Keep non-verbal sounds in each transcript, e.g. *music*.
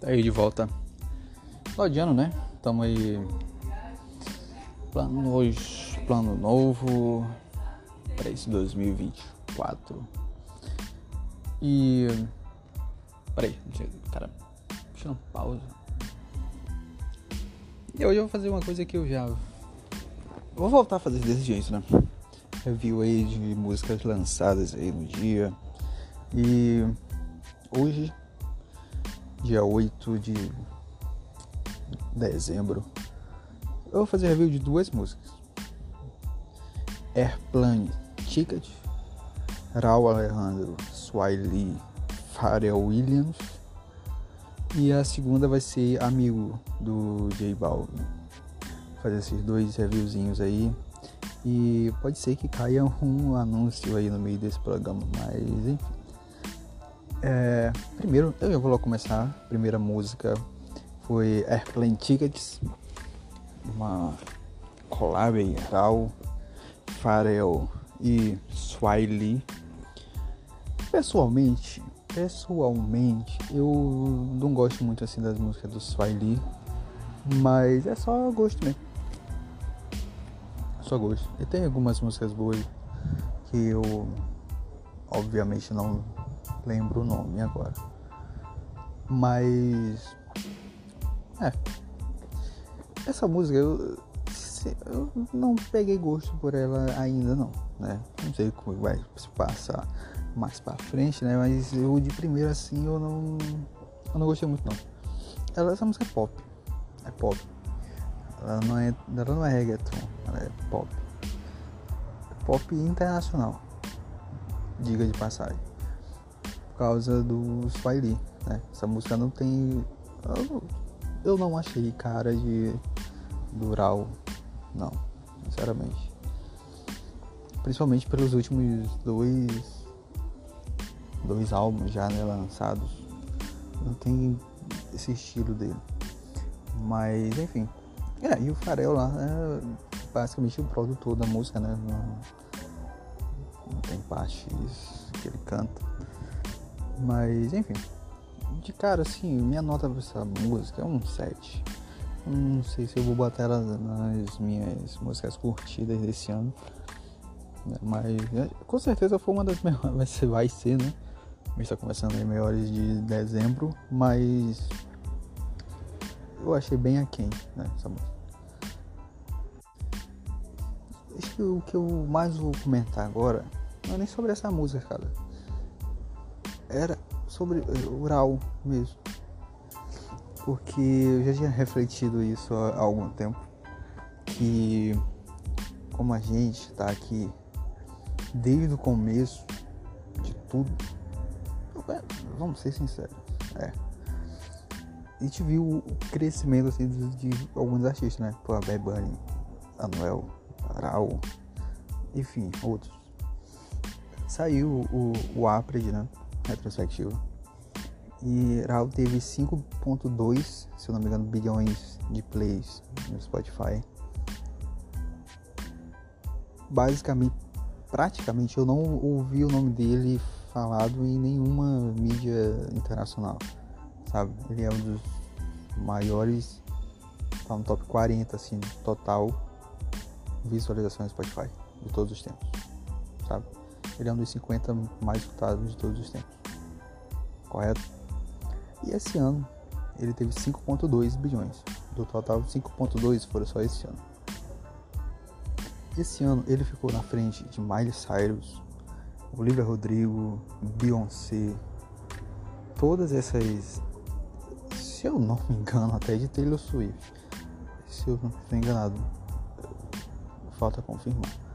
Tá aí de volta. Final de ano, né? Tamo aí. Planos, plano novo para esse 2024. E. Peraí, cara, deixa eu pausa. E hoje eu vou fazer uma coisa que eu já. Vou voltar a fazer desse jeito, né? Review aí de músicas lançadas aí no dia. E hoje dia 8 de dezembro, eu vou fazer review de duas músicas. Airplane Ticket, Raul Alejandro, Swiley, Pharrell Williams. E a segunda vai ser Amigo, do J Balvin. Vou fazer esses dois reviewzinhos aí. E pode ser que caia um anúncio aí no meio desse programa, mas enfim. É, primeiro, eu vou logo começar. A primeira música foi Airplane Tickets, uma collab Raul, Pharrell e Swiley. Pessoalmente, pessoalmente, eu não gosto muito assim das músicas do Swiley, mas é só gosto mesmo. Só gosto. E tem algumas músicas boas que eu obviamente não lembro o nome agora. Mas. É. Essa música eu, eu não peguei gosto por ela ainda não, né? Não sei como vai se passar mais pra frente, né? Mas eu de primeira assim eu não. Eu não gostei muito não. Ela, essa música é pop. É pop. Ela não é, ela não é reggaeton, ela é pop. Pop internacional. Diga de passagem causa do Swiley, né? Essa música não tem. Eu, eu não achei cara de Dural, não, sinceramente. Principalmente pelos últimos dois dois álbuns já né, lançados. Não tem esse estilo dele. Mas enfim. É, e o Farel lá é basicamente o produtor da música, né? Não, não tem partes que ele canta. Mas enfim, de cara assim, minha nota pra essa música é um 7. Não sei se eu vou botar ela nas minhas músicas curtidas desse ano. Né, mas né, com certeza foi uma das *laughs* melhores. Vai ser, vai ser né? A gente tá começando em melhores de dezembro. Mas eu achei bem aquém né, essa música. Acho que o que eu mais vou comentar agora não é nem sobre essa música, cara era sobre o Ural mesmo. Porque eu já tinha refletido isso há algum tempo. Que como a gente está aqui desde o começo de tudo. Vamos ser sinceros. É. A gente viu o crescimento assim, de, de alguns artistas, né? Pô, a Bad Anuel, Aral, enfim, outros. Saiu o, o Apred, né? Retrospectiva. E Raul teve 5.2, se eu não me engano, bilhões de plays no Spotify. Basicamente, praticamente eu não ouvi o nome dele falado em nenhuma mídia internacional, sabe? Ele é um dos maiores, tá no top 40 assim, total visualizações no Spotify de todos os tempos, sabe? Ele é um dos 50 mais escutados de todos os tempos correto? E esse ano ele teve 5,2 bilhões. Do total, 5,2 foram só esse ano. Esse ano ele ficou na frente de Miley Cyrus, Olivia Rodrigo, Beyoncé, todas essas, se eu não me engano, até de Taylor Swift. Se eu não estou enganado, falta confirmar.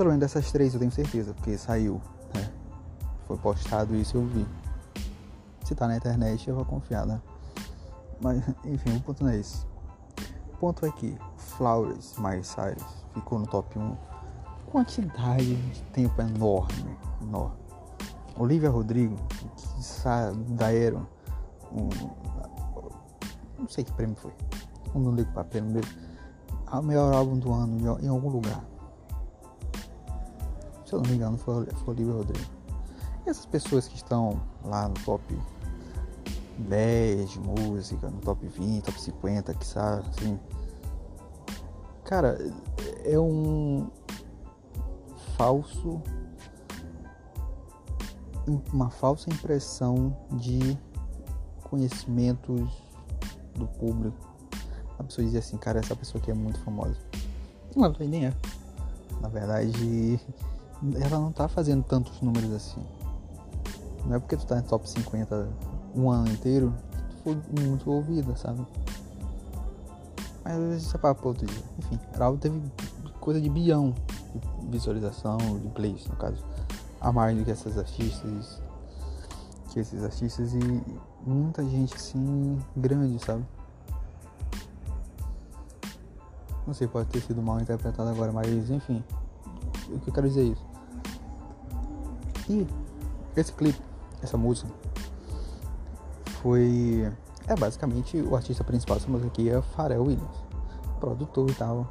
Pelo menos dessas três eu tenho certeza, porque saiu, né? Foi postado isso eu vi se tá na internet eu vou confiar, né? Mas *laughs* enfim, o ponto não é esse. O ponto é que Flowers My Cyrus ficou no top 1. Quantidade de tempo enorme, enorme. Olivia Rodrigo, que da Aero, um, não sei que prêmio foi. Eu não ligo pra prêmio mesmo. O melhor álbum do ano em algum lugar. Se eu não me engano, foi, Olivia Rodrigo. E essas pessoas que estão lá no top 10 de música, no top 20, top 50, que sabe, assim. Cara, é um falso uma falsa impressão de conhecimentos do público. A pessoa diz assim, cara, essa pessoa aqui é muito famosa. Não, nem é. Na verdade, ela não tá fazendo tantos números assim. Não é porque tu tá em top 50 um ano inteiro que tu foi muito ouvida, sabe? Mas isso é papo outro dia. Enfim, Raul teve coisa de bilhão de visualização, de plays, no caso. A mais do que essas artistas. Que esses artistas e muita gente assim grande, sabe? Não sei, pode ter sido mal interpretado agora, mas enfim. O que eu quero dizer é isso. Esse clipe, essa música, foi. É basicamente o artista principal dessa música aqui é Pharrell Williams, produtor e tal.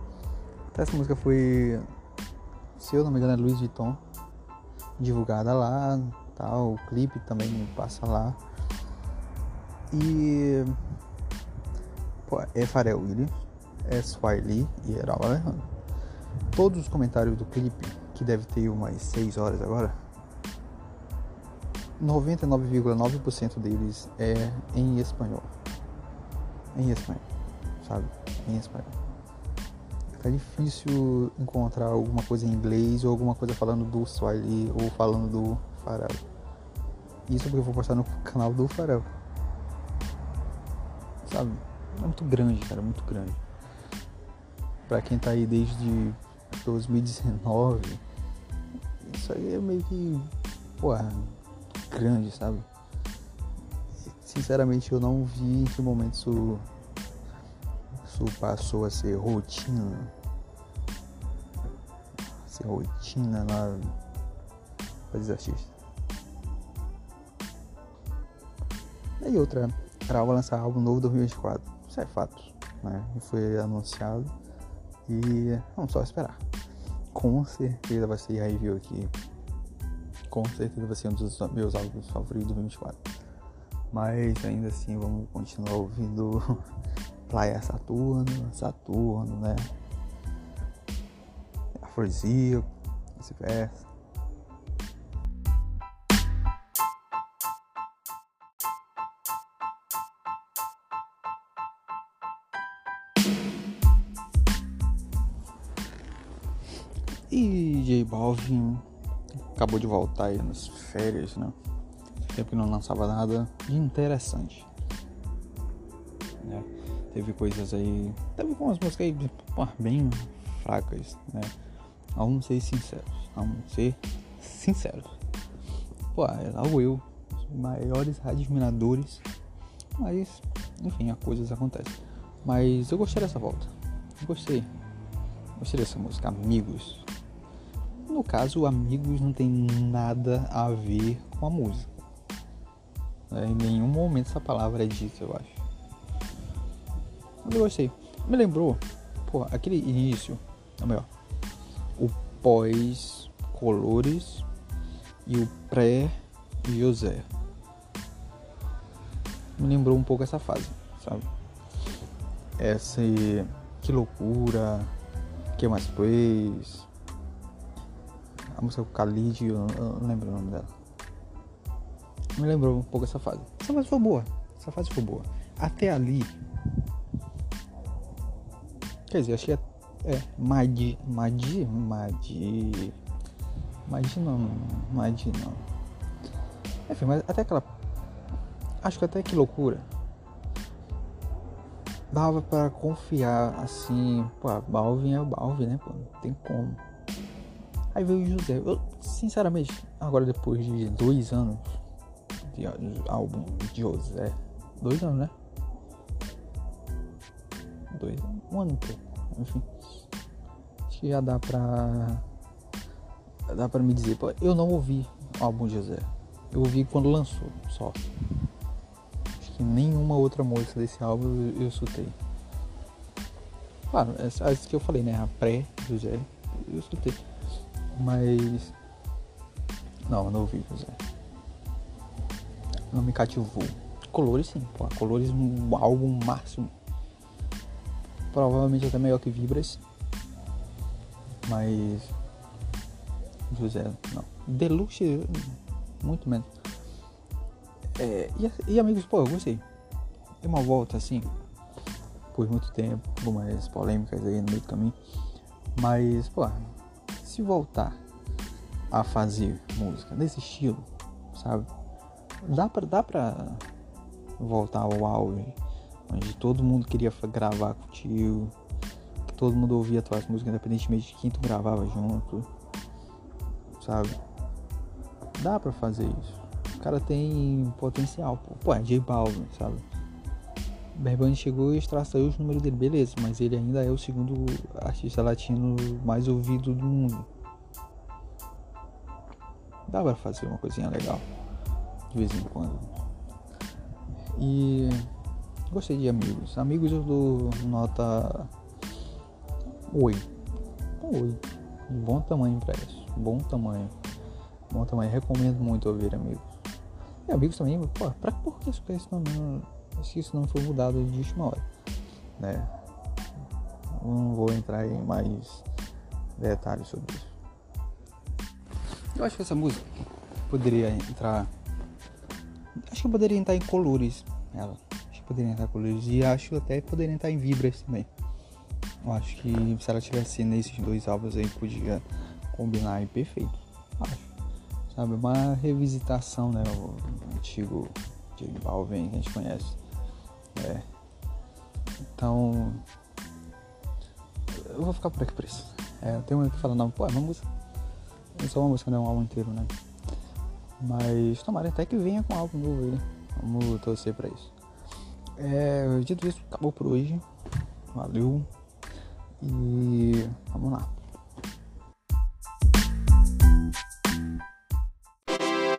Essa música foi, se eu não me engano, é Louis Vuitton, divulgada lá, tal. O clipe também passa lá. E pô, é Pharrell Williams, é Swiley e Heral Alejandro. Todos os comentários do clipe, que deve ter umas 6 horas agora, 99,9% deles é em espanhol. Em espanhol, sabe? Em espanhol. Tá difícil encontrar alguma coisa em inglês ou alguma coisa falando do Swahili ou falando do Farel. Isso porque eu vou postar no canal do Farel. Sabe? É muito grande, cara, muito grande. Pra quem tá aí desde 2019, isso aí é meio que. Porra grande, sabe? Sinceramente, eu não vi em que momento isso, isso passou a ser rotina. Ser rotina lá para os artistas. E outra, para lançar álbum novo 2024. Isso é fato, né? Foi anunciado e vamos só esperar. Com certeza vai ser a review aqui com certeza vai ser um dos meus álbuns favoritos do 2024. Mas ainda assim vamos continuar ouvindo *laughs* Praia Saturno, Saturno, né? Afrodisíaco, esse verso. E J Balvin acabou de voltar aí nas férias, né? Tempo que não lançava nada de interessante. Né? Teve coisas aí. Teve algumas músicas aí bem fracas, né? Vamos ser sinceros. Vamos ser sinceros. Pô, era o eu, os maiores admiradores. Mas, enfim, as coisas acontecem. Mas eu gostei dessa volta. Gostei. Gostei dessa música, Amigos. No caso, amigos não tem nada a ver com a música. É, em nenhum momento essa palavra é dita, eu acho. Mas eu gostei. Me lembrou, pô, aquele início, ou melhor, o pós Colores e o pré José. Me lembrou um pouco essa fase, sabe? Essa que loucura, que mais plays, a música com Khalid, eu, não lembro o nome dela. Me lembrou um pouco essa fase. Essa fase foi boa. Essa fase foi boa. Até ali. Quer dizer, é. É. Madi. Madi. Madi. Madi não. Madi não. Enfim, mas até aquela. Acho que até que loucura. Dava pra confiar assim. Pô, Balvin é o Balvin, né? Pô, não tem como. Aí veio o José. Eu, sinceramente, agora depois de dois anos de álbum de José. Dois anos, né? Dois Um ano inteiro. Enfim. Acho que já dá pra. Dá pra me dizer. Eu não ouvi o álbum de José. Eu ouvi quando lançou, só. Acho que nenhuma outra música desse álbum eu, escutei. Claro, as que eu falei, né? A pré-José, eu escutei. Mas. Não, não ouvi, José. Não me cativou. Colores sim, pô, Colores um álbum máximo. Provavelmente até melhor que Vibras. Mas. José, não. Deluxe, muito menos. É, e, e, amigos, pô, eu gostei. Deu uma volta assim, por muito tempo, algumas polêmicas aí no meio do caminho. Mas, pô, se voltar a fazer música nesse estilo, sabe? Dá pra, dá pra voltar ao auge, onde todo mundo queria gravar contigo, que todo mundo ouvia tuas músicas, independentemente de quem tu gravava junto, sabe? Dá pra fazer isso. O cara tem potencial, pô. Pô, é J Balvin, sabe? Berbani chegou e extraiu os números dele, beleza, mas ele ainda é o segundo artista latino mais ouvido do mundo. Dá pra fazer uma coisinha legal de vez em quando. E gostei de amigos. Amigos eu dou nota 8. Oi. De bom tamanho pra isso. Bom tamanho. Bom tamanho. Recomendo muito ouvir amigos. E amigos também, pô, pra por que esse nome? Que isso não foi mudado de última hora. Né? Não vou entrar em mais detalhes sobre isso. Eu acho que essa música poderia entrar. Acho que poderia entrar em colores. Ela. Acho que poderia entrar em colores. E acho até que poderia entrar em vibras também. Eu acho que se ela tivesse nesses dois álbuns aí, podia combinar aí perfeito. Acho. Sabe? Uma revisitação, né? O antigo J Balvin que a gente conhece. É. Então. Eu vou ficar por aqui por isso. É, tem um que fala, não, pô, é uma música. É só uma música, não é um álbum inteiro, né? Mas tomara até que venha com um álbum novo aí. Vamos torcer pra isso. É, dito isso, acabou por hoje. Valeu. E